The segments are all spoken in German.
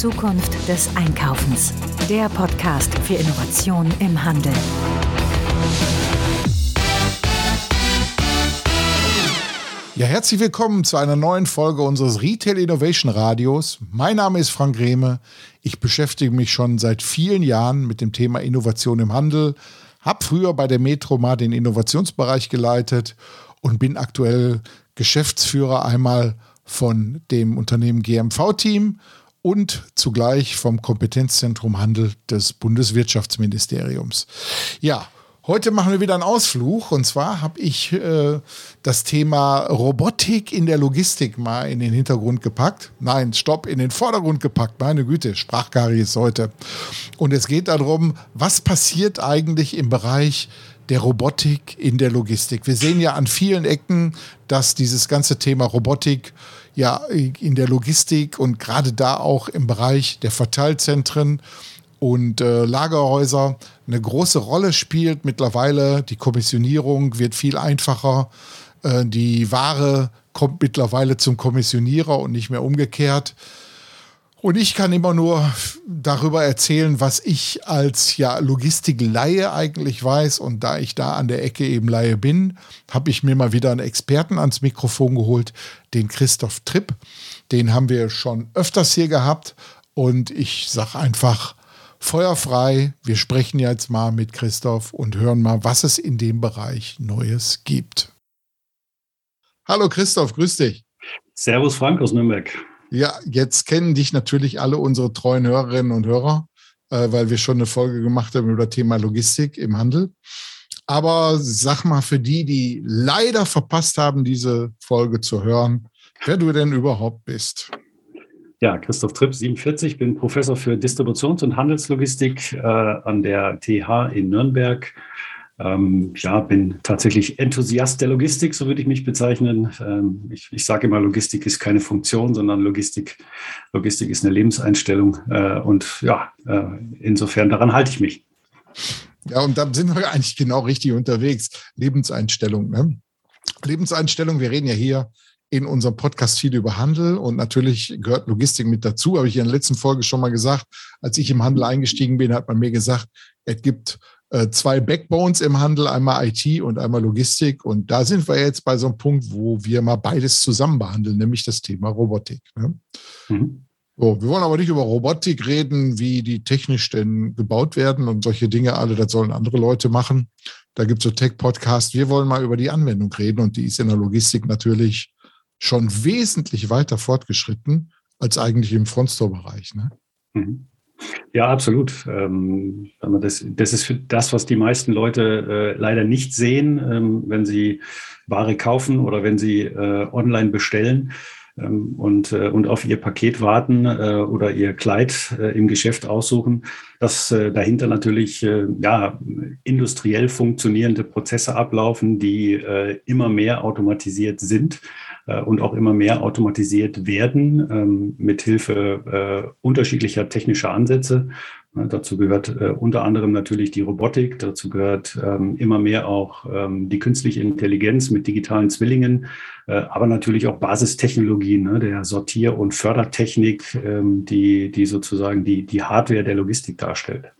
Zukunft des Einkaufens. Der Podcast für Innovation im Handel. Ja, herzlich willkommen zu einer neuen Folge unseres Retail Innovation Radios. Mein Name ist Frank Rehme. Ich beschäftige mich schon seit vielen Jahren mit dem Thema Innovation im Handel, habe früher bei der Metro mal den Innovationsbereich geleitet und bin aktuell Geschäftsführer einmal von dem Unternehmen GMV-Team und zugleich vom Kompetenzzentrum Handel des Bundeswirtschaftsministeriums. Ja, Heute machen wir wieder einen Ausflug und zwar habe ich äh, das Thema Robotik in der Logistik mal in den Hintergrund gepackt. Nein, stopp, in den Vordergrund gepackt. Meine Güte, Sprachkaries heute. Und es geht darum, was passiert eigentlich im Bereich der Robotik in der Logistik. Wir sehen ja an vielen Ecken, dass dieses ganze Thema Robotik ja in der Logistik und gerade da auch im Bereich der Verteilzentren und äh, Lagerhäuser eine große Rolle spielt. Mittlerweile die Kommissionierung wird viel einfacher. Äh, die Ware kommt mittlerweile zum Kommissionierer und nicht mehr umgekehrt. Und ich kann immer nur darüber erzählen, was ich als ja, Logistik-Laie eigentlich weiß. Und da ich da an der Ecke eben Laie bin, habe ich mir mal wieder einen Experten ans Mikrofon geholt, den Christoph Tripp. Den haben wir schon öfters hier gehabt. Und ich sage einfach, feuerfrei. Wir sprechen jetzt mal mit Christoph und hören mal, was es in dem Bereich Neues gibt. Hallo Christoph, grüß dich. Servus Frank aus Nürnberg. Ja, jetzt kennen dich natürlich alle unsere treuen Hörerinnen und Hörer, äh, weil wir schon eine Folge gemacht haben über das Thema Logistik im Handel. Aber sag mal für die, die leider verpasst haben, diese Folge zu hören, wer du denn überhaupt bist. Ja, Christoph Tripp, 47, bin Professor für Distributions- und Handelslogistik äh, an der TH in Nürnberg. Ähm, ja, bin tatsächlich Enthusiast der Logistik, so würde ich mich bezeichnen. Ähm, ich, ich sage immer, Logistik ist keine Funktion, sondern Logistik, Logistik ist eine Lebenseinstellung. Äh, und ja, äh, insofern daran halte ich mich. Ja, und da sind wir eigentlich genau richtig unterwegs. Lebenseinstellung. Ne? Lebenseinstellung, wir reden ja hier in unserem Podcast viel über Handel und natürlich gehört Logistik mit dazu. Habe ich in der letzten Folge schon mal gesagt, als ich im Handel eingestiegen bin, hat man mir gesagt, es gibt zwei Backbones im Handel, einmal IT und einmal Logistik. Und da sind wir jetzt bei so einem Punkt, wo wir mal beides zusammen behandeln, nämlich das Thema Robotik. Ne? Mhm. So, wir wollen aber nicht über Robotik reden, wie die technisch denn gebaut werden und solche Dinge alle, das sollen andere Leute machen. Da gibt es so Tech-Podcasts. Wir wollen mal über die Anwendung reden und die ist in der Logistik natürlich schon wesentlich weiter fortgeschritten als eigentlich im Frontstore-Bereich. Ne? Mhm. Ja, absolut. Ähm, das, das ist das, was die meisten Leute äh, leider nicht sehen, ähm, wenn sie Ware kaufen oder wenn sie äh, online bestellen ähm, und, äh, und auf ihr Paket warten äh, oder ihr Kleid äh, im Geschäft aussuchen, dass äh, dahinter natürlich ja, industriell funktionierende Prozesse ablaufen, die immer mehr automatisiert sind und auch immer mehr automatisiert werden ähm, mit Hilfe äh, unterschiedlicher technischer Ansätze. Dazu gehört äh, unter anderem natürlich die Robotik, dazu gehört ähm, immer mehr auch ähm, die künstliche Intelligenz mit digitalen Zwillingen, äh, aber natürlich auch Basistechnologien ne, der Sortier- und Fördertechnik, die, die sozusagen die, die Hardware der Logistik darstellt.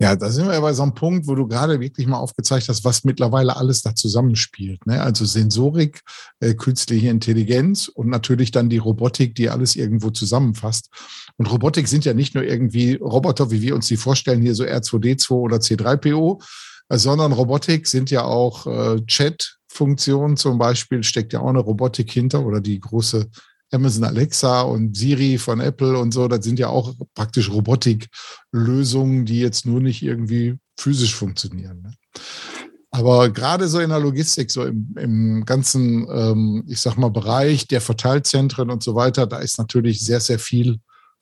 Ja, da sind wir ja bei so einem Punkt, wo du gerade wirklich mal aufgezeigt hast, was mittlerweile alles da zusammenspielt. Ne? Also Sensorik, äh, künstliche Intelligenz und natürlich dann die Robotik, die alles irgendwo zusammenfasst. Und Robotik sind ja nicht nur irgendwie Roboter, wie wir uns die vorstellen, hier so R2D2 oder C3PO, äh, sondern Robotik sind ja auch äh, Chat-Funktionen zum Beispiel, steckt ja auch eine Robotik hinter oder die große Amazon Alexa und Siri von Apple und so, das sind ja auch praktisch Robotiklösungen, die jetzt nur nicht irgendwie physisch funktionieren. Ne? Aber gerade so in der Logistik, so im, im ganzen, ähm, ich sag mal, Bereich der Verteilzentren und so weiter, da ist natürlich sehr, sehr viel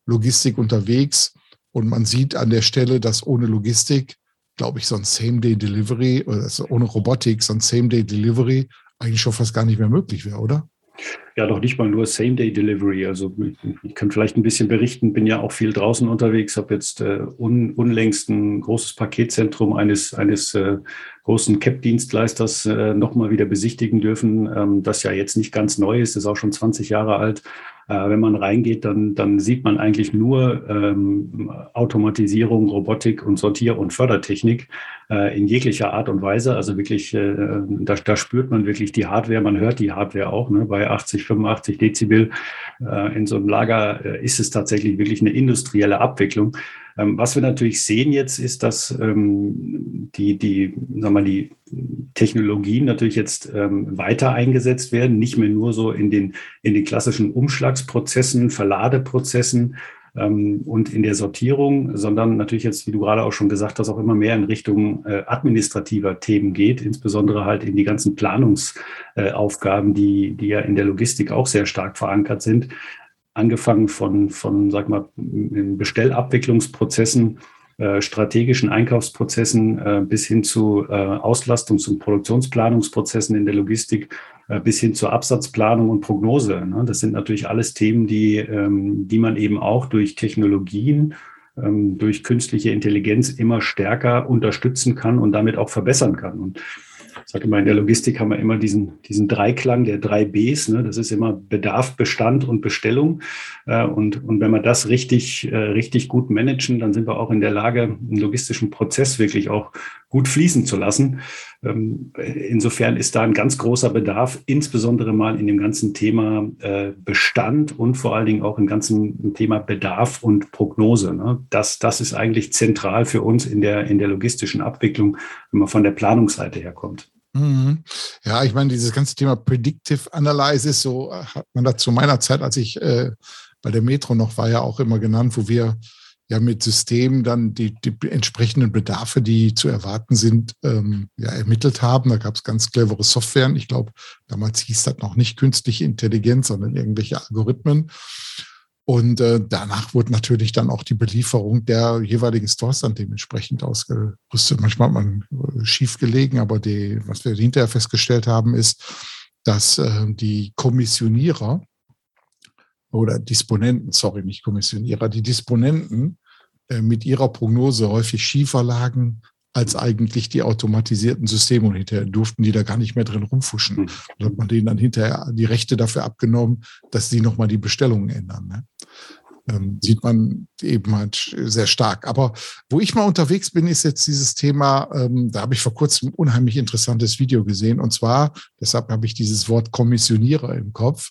Logistik unterwegs. Und man sieht an der Stelle, dass ohne Logistik, glaube ich, so ein Same-Day-Delivery also ohne Robotik, so ein Same-Day-Delivery eigentlich schon fast gar nicht mehr möglich wäre, oder? Ja, doch nicht mal nur Same-Day-Delivery. Also ich, kann vielleicht ein bisschen berichten, bin ja auch viel draußen unterwegs, habe jetzt äh, un, unlängst ein großes Paketzentrum eines, eines äh, großen CAP-Dienstleisters äh, nochmal wieder besichtigen dürfen, ähm, das ja jetzt nicht ganz neu ist, ist auch schon 20 Jahre alt. Äh, wenn man reingeht, dann, dann sieht man eigentlich nur ähm, Automatisierung, Robotik und Sortier- und Fördertechnik äh, in jeglicher Art und Weise. Also wirklich, äh, da, da spürt man wirklich die Hardware, man hört die Hardware auch. Ne? Bei 80, 85 Dezibel äh, in so einem Lager äh, ist es tatsächlich wirklich eine industrielle Abwicklung. Ähm, was wir natürlich sehen jetzt, ist, dass ähm, die, die, sag mal, die Technologien natürlich jetzt ähm, weiter eingesetzt werden, nicht mehr nur so in den, in den klassischen Umschlagsprozessen, Verladeprozessen ähm, und in der Sortierung, sondern natürlich jetzt, wie du gerade auch schon gesagt hast, auch immer mehr in Richtung äh, administrativer Themen geht, insbesondere halt in die ganzen Planungsaufgaben, die, die ja in der Logistik auch sehr stark verankert sind angefangen von, von sag mal, Bestellabwicklungsprozessen, äh, strategischen Einkaufsprozessen äh, bis hin zu äh, Auslastungs- und Produktionsplanungsprozessen in der Logistik, bis hin zur Absatzplanung und Prognose. Ne? Das sind natürlich alles Themen, die, ähm, die man eben auch durch Technologien, ähm, durch künstliche Intelligenz immer stärker unterstützen kann und damit auch verbessern kann. Und ich sage immer, in der Logistik haben wir immer diesen, diesen Dreiklang der drei Bs. Ne? Das ist immer Bedarf, Bestand und Bestellung. Äh, und, und wenn wir das richtig, äh, richtig gut managen, dann sind wir auch in der Lage, einen logistischen Prozess wirklich auch gut fließen zu lassen. Ähm, insofern ist da ein ganz großer Bedarf, insbesondere mal in dem ganzen Thema äh, Bestand und vor allen Dingen auch im ganzen Thema Bedarf und Prognose. Ne? Das, das ist eigentlich zentral für uns in der, in der logistischen Abwicklung, wenn man von der Planungsseite herkommt. Mhm. Ja, ich meine, dieses ganze Thema Predictive Analysis, so hat man das zu meiner Zeit, als ich äh, bei der Metro noch war, ja auch immer genannt, wo wir ja mit Systemen dann die, die entsprechenden Bedarfe, die zu erwarten sind, ähm, ja, ermittelt haben. Da gab es ganz clevere Software. Ich glaube, damals hieß das noch nicht künstliche Intelligenz, sondern irgendwelche Algorithmen. Und äh, danach wurde natürlich dann auch die Belieferung der jeweiligen Stores dann dementsprechend ausgerüstet. Manchmal hat man äh, schief gelegen, aber die, was wir hinterher festgestellt haben, ist, dass äh, die Kommissionierer oder Disponenten, sorry, nicht Kommissionierer, die Disponenten äh, mit ihrer Prognose häufig schiefer lagen als eigentlich die automatisierten Systeme und hinterher durften die da gar nicht mehr drin rumfuschen. Mhm. Da hat man denen dann hinterher die Rechte dafür abgenommen, dass sie nochmal die Bestellungen ändern. Ne? Ähm, sieht man eben halt sehr stark. Aber wo ich mal unterwegs bin, ist jetzt dieses Thema, ähm, da habe ich vor kurzem ein unheimlich interessantes Video gesehen. Und zwar, deshalb habe ich dieses Wort Kommissionierer im Kopf,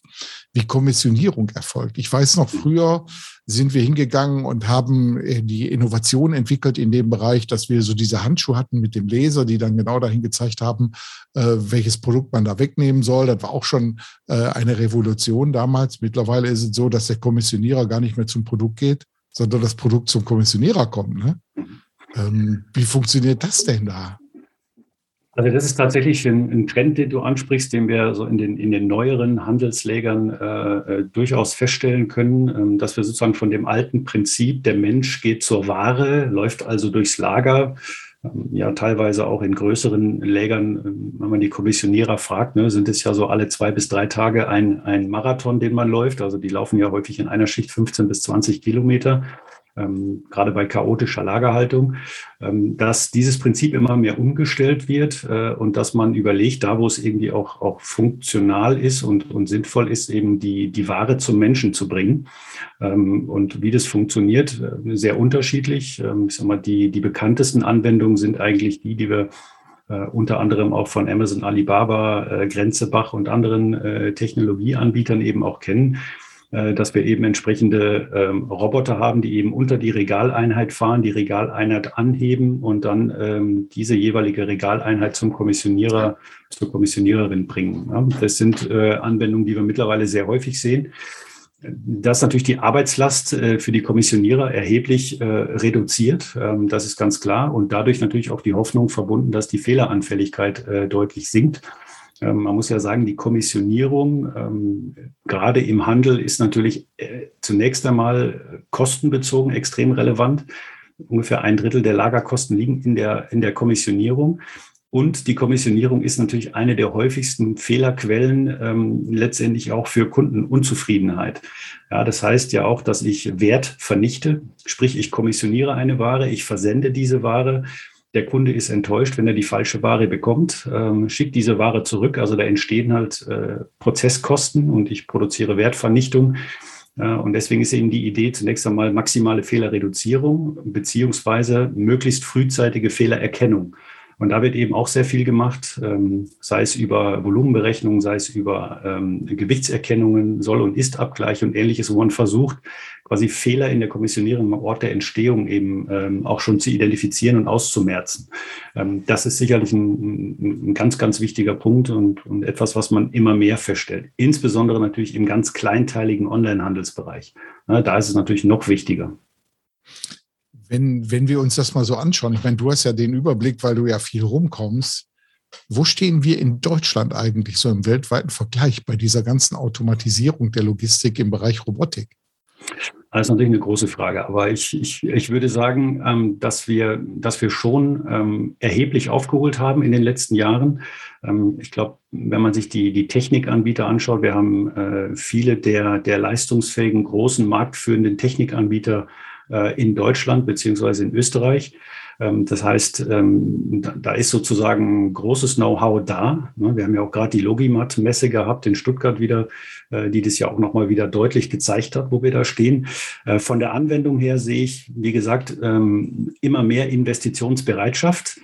wie Kommissionierung erfolgt. Ich weiß noch früher, sind wir hingegangen und haben äh, die Innovation entwickelt in dem Bereich, dass wir so diese Handschuhe hatten mit dem Laser, die dann genau dahin gezeigt haben, äh, welches Produkt man da wegnehmen soll. Das war auch schon äh, eine Revolution damals. Mittlerweile ist es so, dass der Kommissionierer gar nicht mehr zum Produkt geht, sondern das Produkt zum Kommissionierer kommt. Ne? Ähm, wie funktioniert das denn da? Also das ist tatsächlich ein, ein, Trend, den du ansprichst, den wir so in den, in den neueren Handelslägern äh, äh, durchaus feststellen können, ähm, dass wir sozusagen von dem alten Prinzip, der Mensch geht zur Ware, läuft also durchs Lager, ähm, ja teilweise auch in größeren Lägern, ähm, wenn man die Kommissionierer fragt, ne, sind es ja so alle zwei bis drei Tage ein, ein Marathon, den man läuft. Also die laufen ja häufig in einer Schicht 15 bis 20 Kilometer ähm, gerade bei chaotischer Lagerhaltung, ähm, dass dieses Prinzip immer mehr umgestellt wird äh, und dass man überlegt, da wo es irgendwie auch, auch funktional ist und, und sinnvoll ist, eben die, die Ware zum Menschen zu bringen. Ähm, und wie das funktioniert, äh, sehr unterschiedlich. Ähm, ich sag mal, die, die bekanntesten Anwendungen sind eigentlich die, die wir Uh, unter anderem auch von Amazon, Alibaba, äh, Grenzebach und anderen äh, Technologieanbietern eben auch kennen, äh, dass wir eben entsprechende ähm, Roboter haben, die eben unter die Regaleinheit fahren, die Regaleinheit anheben und dann ähm, diese jeweilige Regaleinheit zum Kommissionierer, zur Kommissioniererin bringen. Ja, das sind äh, Anwendungen, die wir mittlerweile sehr häufig sehen. Das natürlich die Arbeitslast äh, für die Kommissionierer erheblich äh, reduziert. Ähm, das ist ganz klar. Und dadurch natürlich auch die Hoffnung verbunden, dass die Fehleranfälligkeit äh, deutlich sinkt. Ähm, man muss ja sagen, die Kommissionierung, ähm, gerade im Handel, ist natürlich äh, zunächst einmal kostenbezogen extrem relevant. Ungefähr ein Drittel der Lagerkosten liegen in der, in der Kommissionierung. Und die Kommissionierung ist natürlich eine der häufigsten Fehlerquellen ähm, letztendlich auch für Kundenunzufriedenheit. Ja, das heißt ja auch, dass ich Wert vernichte, sprich ich kommissioniere eine Ware, ich versende diese Ware der Kunde ist enttäuscht, wenn er die falsche Ware bekommt, ähm, schickt diese Ware zurück. Also da entstehen halt äh, Prozesskosten und ich produziere Wertvernichtung. Und deswegen ist eben die Idee zunächst einmal maximale Fehlerreduzierung beziehungsweise möglichst frühzeitige Fehlererkennung. Und da wird eben auch sehr viel gemacht, ähm, sei es über Volumenberechnungen, sei es über ähm, Gewichtserkennungen, Soll- und Ist-Abgleich und ähnliches, wo man versucht, quasi Fehler in der Kommissionierung am Ort der Entstehung eben ähm, auch schon zu identifizieren und auszumerzen. Ähm, das ist sicherlich ein, ein, ganz, ganz wichtiger Punkt und, und etwas, was man immer mehr feststellt. Insbesondere natürlich im ganz kleinteiligen Online-Handelsbereich. Ja, da ist es natürlich noch wichtiger wenn, wenn wir uns das mal so anschauen, ich meine, du hast ja den Überblick, weil du ja viel rumkommst. Wo stehen wir in Deutschland eigentlich so im weltweiten Vergleich bei dieser ganzen Automatisierung der Logistik im Bereich Robotik? Das ist natürlich eine große Frage, aber ich, ich, ich würde sagen, ähm, dass, wir, dass wir schon ähm, erheblich aufgeholt haben in den letzten Jahren. Ähm, ich glaube, wenn man sich die, die Technikanbieter anschaut, wir haben äh, viele der, der leistungsfähigen, großen, marktführenden Technikanbieter in Deutschland beziehungsweise in Österreich. Ähm, das heißt, ähm, da ist sozusagen großes Know-how da. Ne? Wir haben ja auch gerade die Logimat-Messe gehabt in Stuttgart wieder, äh, die das ja auch nochmal wieder deutlich gezeigt hat, wo wir da stehen. Äh, von der Anwendung her sehe ich, wie gesagt, ähm, immer mehr Investitionsbereitschaft.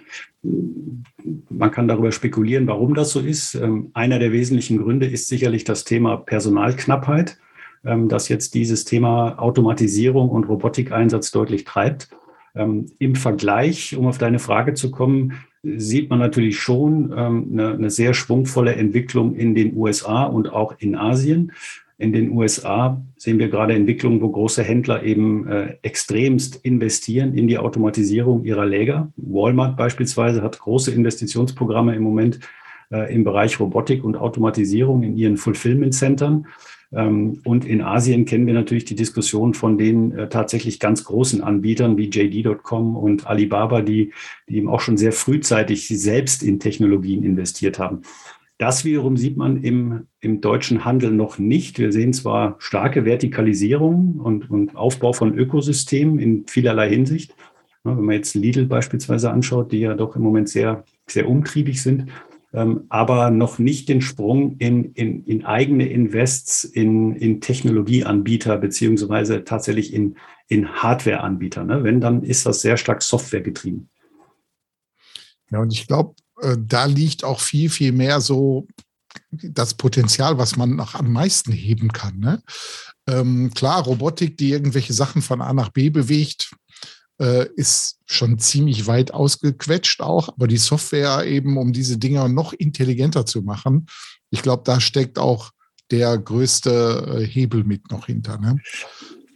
Man kann darüber spekulieren, warum das so ist. Einer der wesentlichen Gründe ist sicherlich das Thema Personalknappheit. Ähm, das jetzt dieses Thema Automatisierung und Robotikeinsatz deutlich treibt. Ähm, Im Vergleich, um auf deine Frage zu kommen, sieht man natürlich schon ähm, eine, eine sehr schwungvolle Entwicklung in den USA und auch in Asien. In den USA sehen wir gerade Entwicklungen, wo große Händler eben äh, extremst investieren in die Automatisierung ihrer Läger. Walmart beispielsweise hat große Investitionsprogramme im Moment äh, im Bereich Robotik und Automatisierung in ihren Fulfillment-Centern. Ähm, und in Asien kennen wir natürlich die Diskussion von den äh, tatsächlich ganz großen Anbietern wie JD.com und Alibaba, die, die eben auch schon sehr frühzeitig selbst in Technologien investiert haben. Das wiederum sieht man im, im deutschen Handel noch nicht. Wir sehen zwar starke Vertikalisierung und, und Aufbau von Ökosystemen in vielerlei Hinsicht. Wenn man jetzt Lidl beispielsweise anschaut, die ja doch im Moment sehr, sehr umtriebig sind, ähm, aber noch nicht den Sprung in, in, in eigene Invests, in, in Technologieanbieter beziehungsweise tatsächlich in, in Hardwareanbieter. Ne? Wenn, dann ist das sehr stark Software getrieben. Ja, und ich glaube, äh, da liegt auch viel, viel mehr so das Potenzial, was man noch am meisten heben kann. Ne? Ähm, klar, Robotik, die irgendwelche Sachen von A nach B bewegt, äh, ist schon ziemlich weit ausgequetscht auch, aber die Software eben, um diese Dinger noch intelligenter zu machen, ich glaube, da steckt auch der größte äh, Hebel mit noch hinter. Ne?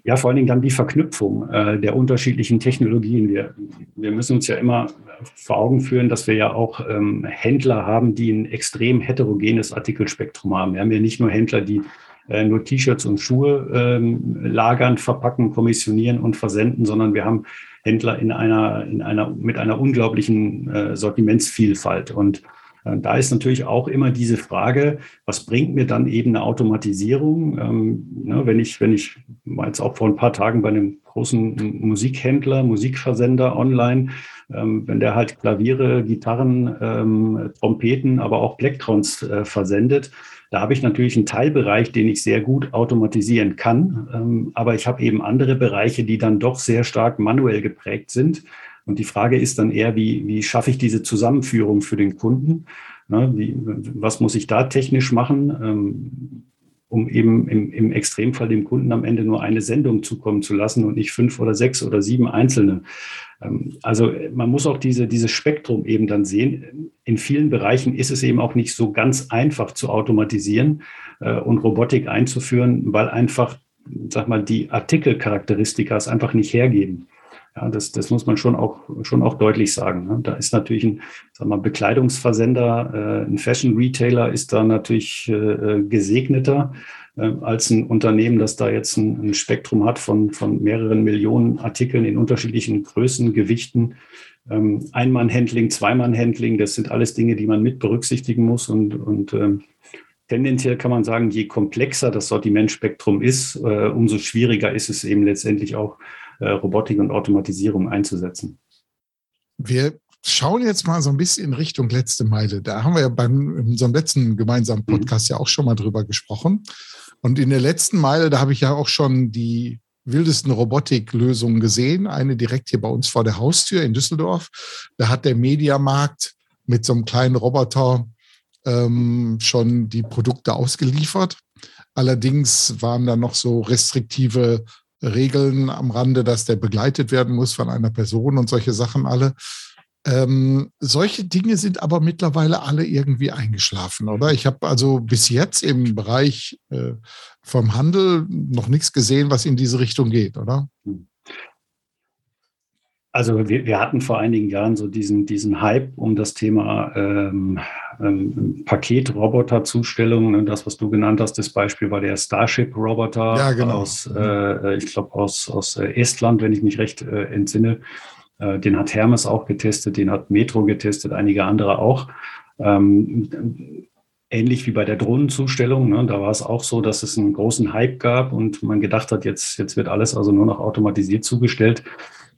Ja, vor allen Dingen dann die Verknüpfung äh, der unterschiedlichen Technologien. Wir, wir müssen uns ja immer vor Augen führen, dass wir ja auch ähm, Händler haben, die ein extrem heterogenes Artikelspektrum haben. Wir haben ja nicht nur Händler, die äh, nur T-Shirts und Schuhe ähm, lagern, verpacken, kommissionieren und versenden, sondern wir haben Händler in einer, in einer, mit einer unglaublichen äh, Sortimentsvielfalt. Und äh, da ist natürlich auch immer diese Frage, was bringt mir dann eben eine Automatisierung? Ähm, ne, wenn ich, wenn ich war jetzt auch vor ein paar Tagen bei einem großen Musikhändler, Musikversender online, ähm, wenn der halt Klaviere, Gitarren, ähm, Trompeten, aber auch Plektrons äh, versendet, da habe ich natürlich einen Teilbereich, den ich sehr gut automatisieren kann. Ähm, aber ich habe eben andere Bereiche, die dann doch sehr stark manuell geprägt sind. Und die Frage ist dann eher, wie, wie schaffe ich diese Zusammenführung für den Kunden? Ne, wie, was muss ich da technisch machen? Um eben im, im Extremfall dem Kunden am Ende nur eine Sendung zukommen zu lassen und nicht fünf oder sechs oder sieben einzelne. Ähm, also man muss auch diese, dieses Spektrum eben dann sehen. In vielen Bereichen ist es eben auch nicht so ganz einfach zu automatisieren äh, und Robotik einzuführen, weil einfach, sag mal, die Artikelcharakteristika es einfach nicht hergeben. Ja, das, das muss man schon auch, schon auch deutlich sagen. Ne? Da ist natürlich ein sag mal, Bekleidungsversender, äh, ein Fashion-Retailer ist da natürlich äh, gesegneter äh, als ein Unternehmen, das da jetzt ein, ein, Spektrum hat von, von mehreren Millionen Artikeln in unterschiedlichen Größen, Gewichten. Ähm, Einmann-Handling, Zweimann-Handling, das sind alles Dinge, die man mit berücksichtigen muss und, und ähm, Tendenziell kann man sagen, je komplexer das Sortimentspektrum ist, äh, umso schwieriger ist es eben letztendlich auch, äh, Robotik und Automatisierung einzusetzen. Wir schauen jetzt mal so ein bisschen in Richtung letzte Meile. Da haben wir ja beim unserem letzten gemeinsamen mhm. Podcast mhm. ja auch schon mal drüber gesprochen. Und in der letzten Meile, da habe ich ja auch schon die wildesten Robotiklösungen gesehen. Eine direkt hier bei uns vor der Haustür in Düsseldorf. Da hat der Mediamarkt mit so einem kleinen Roboter ähm, schon die Produkte ausgeliefert. Allerdings waren da noch so restriktive Regeln am Rande, dass der begleitet werden muss von einer Person und solche Sachen alle. Ähm, solche Dinge sind aber mittlerweile alle irgendwie eingeschlafen, oder? Ich habe also bis jetzt im Bereich äh, vom Handel noch nichts gesehen, was in diese Richtung geht, oder? Also wir, wir hatten vor einigen Jahren so diesen, diesen Hype um das Thema ähm, ähm, Paketroboter-Zustellungen. Und das, was du genannt hast, das Beispiel war der Starship-Roboter ja, genau. aus, äh, ich glaube, aus, aus äh, Estland, wenn ich mich recht äh, entsinne. Äh, den hat Hermes auch getestet, den hat Metro getestet, einige andere auch. Ähm, ähnlich wie bei der Drohnenzustellung. Ne? Da war es auch so, dass es einen großen Hype gab und man gedacht hat, jetzt, jetzt wird alles also nur noch automatisiert zugestellt.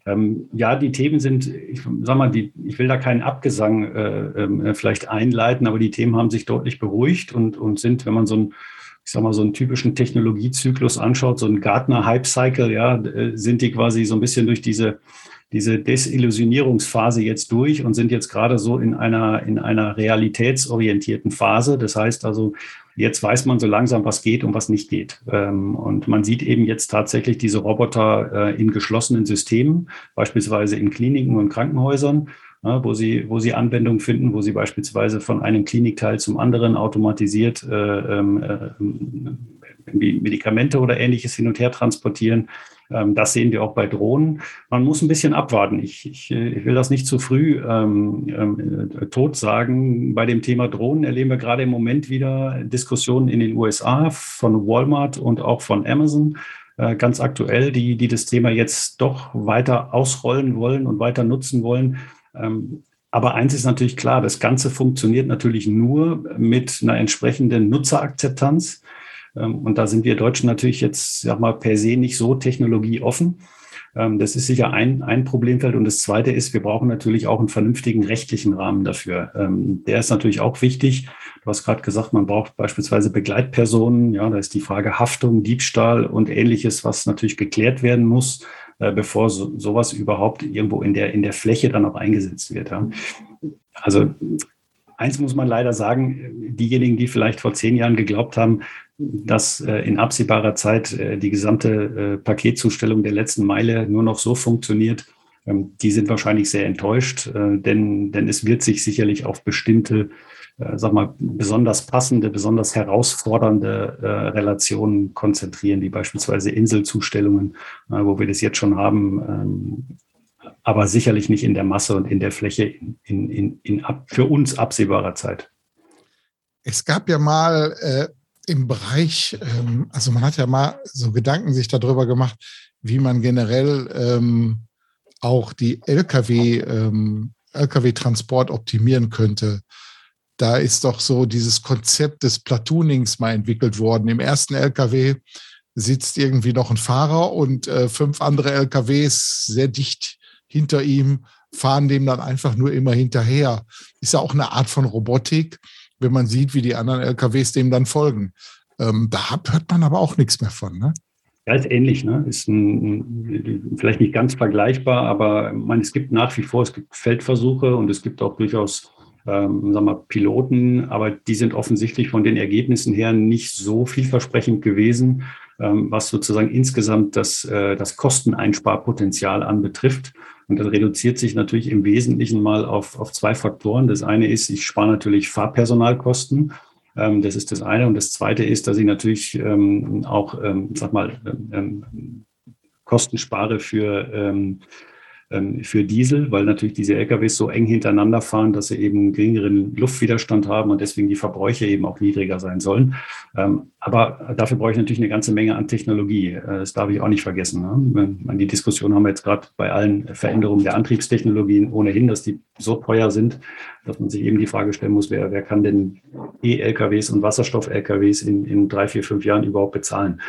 Ähm, ja, die Themen sind, ich sag mal, die, ich will da keinen Abgesang äh, äh, vielleicht einleiten, aber die Themen haben sich deutlich beruhigt und, und sind, wenn man so ein ich sag mal, so einen typischen Technologiezyklus anschaut, so ein Gartner-Hype-Cycle, ja, äh, sind die quasi so ein bisschen durch diese diese Desillusionierungsphase jetzt durch und sind jetzt gerade so in einer, in einer realitätsorientierten Phase. Das heißt also, jetzt weiß man so langsam, was geht und was nicht geht. Ähm, und man sieht eben jetzt tatsächlich diese Roboter äh, in geschlossenen Systemen, beispielsweise in Kliniken und Krankenhäusern. wo sie, wo sie Anwendung finden, wo sie beispielsweise von einem Klinikteil zum anderen automatisiert äh, ähm, äh, Medikamente oder ähnliches hin und her transportieren. Ähm, das sehen wir auch bei Drohnen. Man muss ein bisschen abwarten. Ich, ich, ich will das nicht zu früh ähm, äh, tot sagen. Bei dem Thema Drohnen erleben wir gerade im Moment wieder Diskussionen in den USA von Walmart und auch von Amazon äh, ganz aktuell, die, die das Thema jetzt doch weiter ausrollen wollen und weiter nutzen wollen. Ähm, aber eins ist natürlich klar, das Ganze funktioniert natürlich nur mit einer entsprechenden Nutzerakzeptanz. Ähm, und da sind wir Deutschen natürlich jetzt, sag mal, per se nicht so technologieoffen. Ähm, das ist sicher ein, ein Problemfeld. Und das zweite ist, wir brauchen natürlich auch einen vernünftigen rechtlichen Rahmen dafür. Ähm, der ist natürlich auch wichtig. Du hast gerade gesagt, man braucht beispielsweise Begleitpersonen. Ja, da ist die Frage Haftung, Diebstahl und ähnliches, was natürlich geklärt werden muss, äh, bevor so, sowas überhaupt irgendwo in der, in der Fläche dann auch eingesetzt wird. Also eins muss man leider sagen, diejenigen, die vielleicht vor zehn Jahren geglaubt haben, dass äh, in absehbarer Zeit äh, die gesamte äh, Paketzustellung der letzten Meile nur noch so funktioniert, ähm, die sind wahrscheinlich sehr enttäuscht, denn, denn es wird sich sicherlich auf bestimmte, sag mal, besonders passende, besonders herausfordernde Relationen konzentrieren, wie beispielsweise Inselzustellungen, wo wir das jetzt schon haben, ähm, aber sicherlich nicht in der Masse und in der Fläche in, in, in, in ab, für uns absehbarer Zeit. Es gab ja mal äh, im Bereich, ähm, also man hat ja mal so Gedanken sich darüber gemacht, wie man generell ähm, auch die Lkw, ähm, Lkw-Transport optimieren könnte. Da ist doch so dieses Konzept des Platoonings mal entwickelt worden. Im ersten Lkw sitzt irgendwie noch ein Fahrer und äh, fünf andere LKWs sehr dicht hinter ihm fahren dem dann einfach nur immer hinterher. Ist ja auch eine Art von Robotik wenn man sieht, wie die anderen LKWs dem dann folgen. Ähm, da hört man aber auch nichts mehr von. Ne? Ja, ist ähnlich. Ne? Ist ein, vielleicht nicht ganz vergleichbar, aber man, es gibt nach wie vor, es gibt Feldversuche und es gibt auch durchaus ähm, sagen wir, Piloten, aber die sind offensichtlich von den Ergebnissen her nicht so vielversprechend gewesen, ähm, was sozusagen insgesamt das, äh, das Kosteneinsparpotenzial anbetrifft. Und das reduziert sich natürlich im Wesentlichen mal auf, auf zwei Faktoren. Das eine ist, ich spare natürlich Fahrpersonalkosten. Ähm, das ist das eine. Und das zweite ist, dass ich natürlich ähm, auch, ähm, sag mal, Kosten spare für für Diesel, weil natürlich diese LKWs so eng hintereinander fahren, dass sie eben geringeren Luftwiderstand haben und deswegen die Verbräuche eben auch niedriger sein sollen. Aber dafür brauche ich natürlich eine ganze Menge an Technologie. Äh, das darf ich auch nicht vergessen. Ne? Die Diskussion haben wir jetzt gerade bei allen Veränderungen der Antriebstechnologien ohnehin, dass die so teuer sind, dass man sich eben die Frage stellen muss, wer, wer kann denn E-LKWs und Wasserstoff-LKWs in, in drei, vier, fünf Jahren überhaupt bezahlen?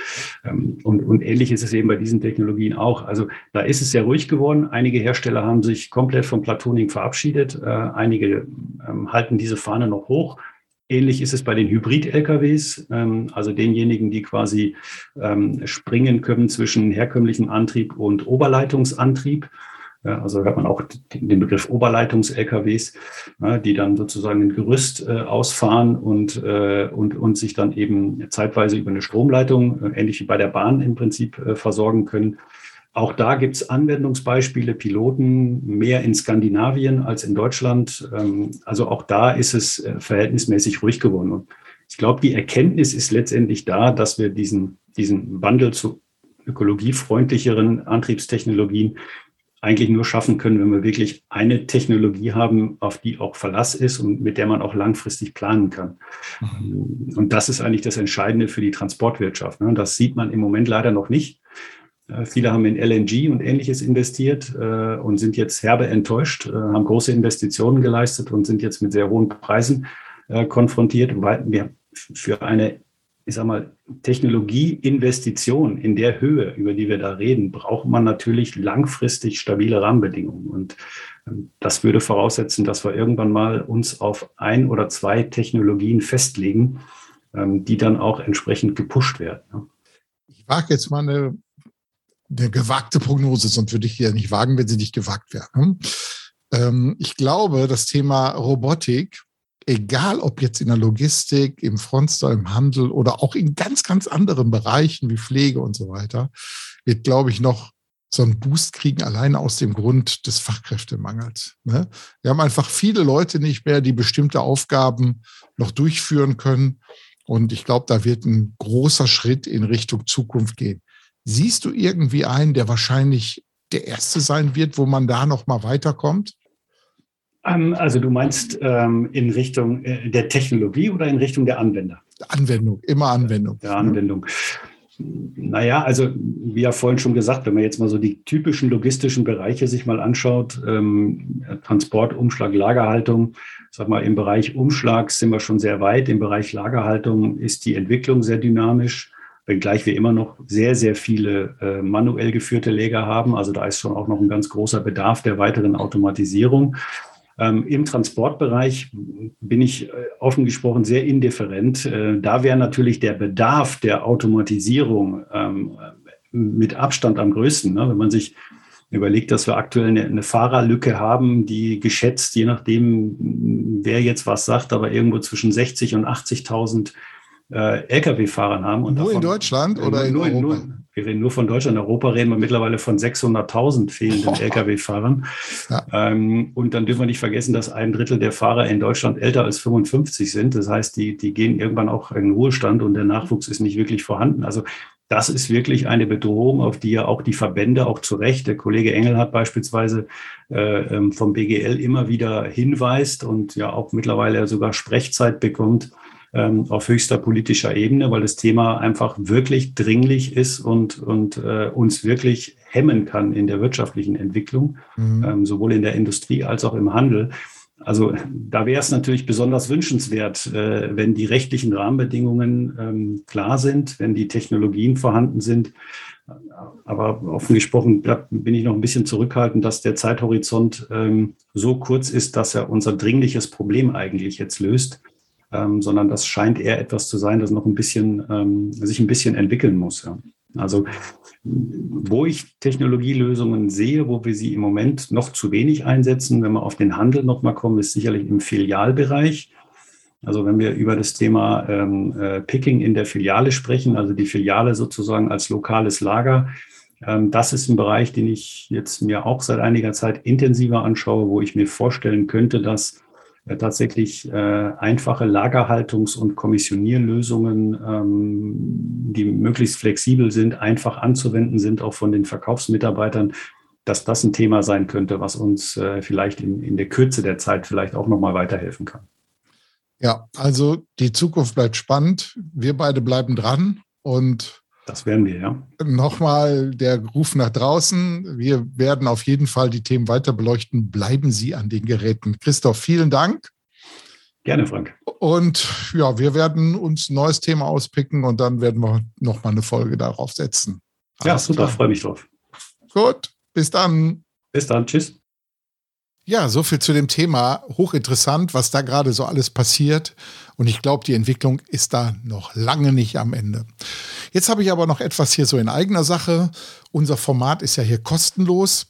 Ähm, und, und ähnlich ist es eben bei diesen Technologien auch. Also da ist es sehr ruhig geworden. Einige Hersteller haben sich komplett vom Platooning verabschiedet. Äh, einige ähm, halten diese Fahne noch hoch. Ähnlich ist es bei den Hybrid-LKWs, ähm, also denjenigen, die quasi ähm, springen können zwischen herkömmlichem Antrieb und Oberleitungsantrieb. Ja, also hört man auch den Begriff Oberleitungs-LKWs, ja, die dann sozusagen ein Gerüst äh, ausfahren und, äh, und, und sich dann eben zeitweise über eine Stromleitung, äh, ähnlich wie bei der Bahn im Prinzip, äh, versorgen können. Auch da gibt es Anwendungsbeispiele, Piloten, mehr in Skandinavien als in Deutschland. Ähm, also auch da ist es äh, verhältnismäßig ruhig geworden. Und ich glaube, die Erkenntnis ist letztendlich da, dass wir diesen, diesen Wandel zu ökologiefreundlicheren Antriebstechnologien eigentlich nur schaffen können, wenn wir wirklich eine Technologie haben, auf die auch Verlass ist und mit der man auch langfristig planen kann. Mhm. Und das ist eigentlich das Entscheidende für die Transportwirtschaft. Ne? Das sieht man im Moment leider noch nicht. Äh, viele haben in LNG und ähnliches investiert äh, und sind jetzt herbe enttäuscht, äh, haben große Investitionen geleistet und sind jetzt mit sehr hohen Preisen konfrontiert, weil wir für eine ich sag mal, Technologieinvestition in der Höhe, über die wir da reden, braucht man natürlich langfristig stabile Rahmenbedingungen. Und ähm, das würde voraussetzen, dass wir irgendwann mal uns auf ein oder zwei Technologien festlegen, ähm, die dann auch entsprechend gepusht werden. Ich wage jetzt mal eine, eine gewagte Prognose, sonst würde ich die ja nicht wagen, wenn sie nicht gewagt wäre. Ähm, ich glaube, das Thema Robotik egal ob jetzt in der Logistik, im Frontstore, im Handel oder auch in ganz, ganz anderen Bereichen wie Pflege und so weiter, wird, glaube ich, noch so einen Boost kriegen, alleine aus dem Grund des Fachkräftemangels. Ne? Wir haben einfach viele Leute nicht mehr, die bestimmte Aufgaben noch durchführen können. Und ich glaube, da wird ein großer Schritt in Richtung Zukunft gehen. Siehst du irgendwie einen, der wahrscheinlich der erste sein wird, wo man da noch mal weiterkommt? Ähm, also du meinst ähm, in Richtung äh, der Technologie oder in Richtung der Anwender? Anwendung, immer Anwendung. Der Anwendung. Naja, also wie ja vorhin schon gesagt, wenn man jetzt mal so die typischen logistischen Bereiche sich mal anschaut, ähm, Transport, Umschlag, Lagerhaltung, sag mal, im Bereich Umschlag sind wir schon sehr weit. Im Bereich Lagerhaltung ist die Entwicklung sehr dynamisch, wenngleich wir immer noch sehr, sehr viele äh, manuell geführte Lager haben. Also da ist schon auch noch ein ganz großer Bedarf der weiteren Automatisierung. Ähm, Im Transportbereich bin ich äh, offen gesprochen sehr indifferent. Äh, da wäre natürlich der Bedarf der Automatisierung ähm, mit Abstand am größten. Ne? Wenn man sich überlegt, dass wir aktuell eine, eine, Fahrerlücke haben, die geschätzt, je nachdem, wer jetzt was sagt, aber irgendwo zwischen 60 und 80.000 äh, Lkw-Fahrern haben. Und nur davon, in Deutschland oder in Europa? Nur, wir reden nur von Deutschland. In Europa reden wir mittlerweile von 600.000 fehlenden. Lkw-Fahrern. Ja. Ähm, und dann dürfen wir nicht vergessen, dass ein Drittel der Fahrer in Deutschland älter als 55 sind. Das heißt, die, die gehen irgendwann auch in Ruhestand und der Nachwuchs ist nicht wirklich vorhanden. Also das ist wirklich eine Bedrohung, auf die ja auch die Verbände auch zu Recht, der Kollege Engel hat beispielsweise äh, ähm, vom BGL immer wieder hinweist und ja auch mittlerweile sogar Sprechzeit bekommt ähm, auf höchster politischer Ebene, weil das Thema einfach wirklich dringlich ist und, und äh, uns wirklich hemmen kann in der wirtschaftlichen Entwicklung, mhm. ähm, sowohl in der Industrie als auch im Handel. Also da wäre es natürlich besonders wünschenswert, äh, wenn die rechtlichen Rahmenbedingungen ähm, klar sind, wenn die Technologien vorhanden sind. Aber offen gesprochen bin ich noch ein bisschen zurückhaltend, dass der Zeithorizont ähm, so kurz ist, dass er unser dringliches Problem eigentlich jetzt löst ähm, sondern das scheint eher etwas zu sein, das noch ein bisschen, ähm, sich ein bisschen entwickeln muss. Ja. Also wo ich Technologielösungen sehe, wo wir sie im Moment noch zu wenig einsetzen, wenn wir auf den Handel nochmal kommen, ist sicherlich im Filialbereich. Also wenn wir über das Thema ähm, äh, Picking in der Filiale sprechen, also die Filiale sozusagen als lokales Lager, ähm, das ist ein Bereich, den ich jetzt mir auch seit einiger Zeit intensiver anschaue, wo ich mir vorstellen könnte, dass tatsächlich äh, einfache Lagerhaltungs- und Kommissionierlösungen, ähm, die möglichst flexibel sind, einfach anzuwenden sind, auch von den Verkaufsmitarbeitern, dass das ein Thema sein könnte, was uns äh, vielleicht in, in der Kürze der Zeit vielleicht auch nochmal weiterhelfen kann. Ja, also die Zukunft bleibt spannend. Wir beide bleiben dran und Das werden wir, ja. Nochmal der Ruf nach draußen. Wir werden auf jeden Fall die Themen weiter beleuchten. Bleiben Sie an den Geräten. Christoph, vielen Dank. Gerne, Frank. Und ja, wir werden uns ein neues Thema auspicken und dann werden wir nochmal eine Folge darauf setzen. Alles ja, super, freue mich drauf. Gut, bis dann. Bis dann, tschüss. Ja, so viel zu dem Thema. Hochinteressant, was da gerade so alles passiert. Und ich glaube, die Entwicklung ist da noch lange nicht am Ende. Jetzt habe ich aber noch etwas hier so in eigener Sache. Unser Format ist ja hier kostenlos.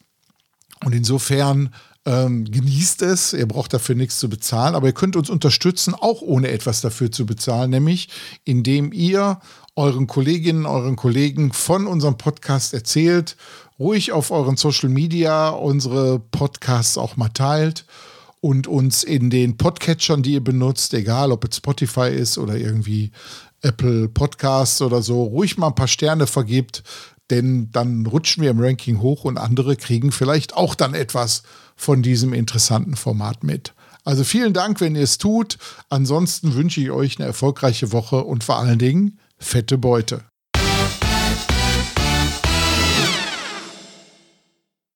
Und insofern ähm, genießt es. Ihr braucht dafür nichts zu bezahlen. Aber ihr könnt uns unterstützen, auch ohne etwas dafür zu bezahlen. Nämlich, indem ihr euren Kolleginnen, euren Kollegen von unserem Podcast erzählt ruhig auf euren Social Media unsere Podcasts auch mal teilt und uns in den Podcatchern, die ihr benutzt, egal ob es Spotify ist oder irgendwie Apple Podcasts oder so, ruhig mal ein paar Sterne vergibt, denn dann rutschen wir im Ranking hoch und andere kriegen vielleicht auch dann etwas von diesem interessanten Format mit. Also vielen Dank, wenn ihr es tut. Ansonsten wünsche ich euch eine erfolgreiche Woche und vor allen Dingen fette Beute.